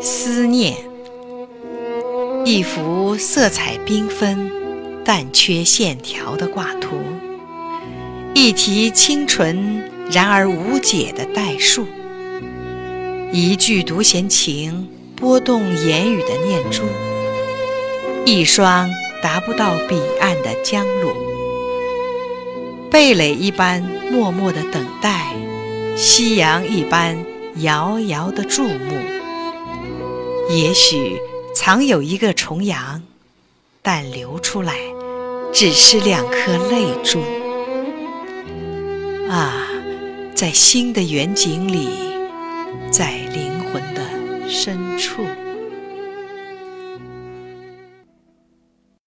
思念，一幅色彩缤纷、但缺线条的挂图，一题清纯然而无解的代数，一句独闲情拨动言语的念珠，一双达不到彼岸的江路，蓓蕾一般默默的等待，夕阳一般遥遥的注目。也许藏有一个重阳，但流出来只是两颗泪珠。啊，在新的远景里，在灵魂的深处。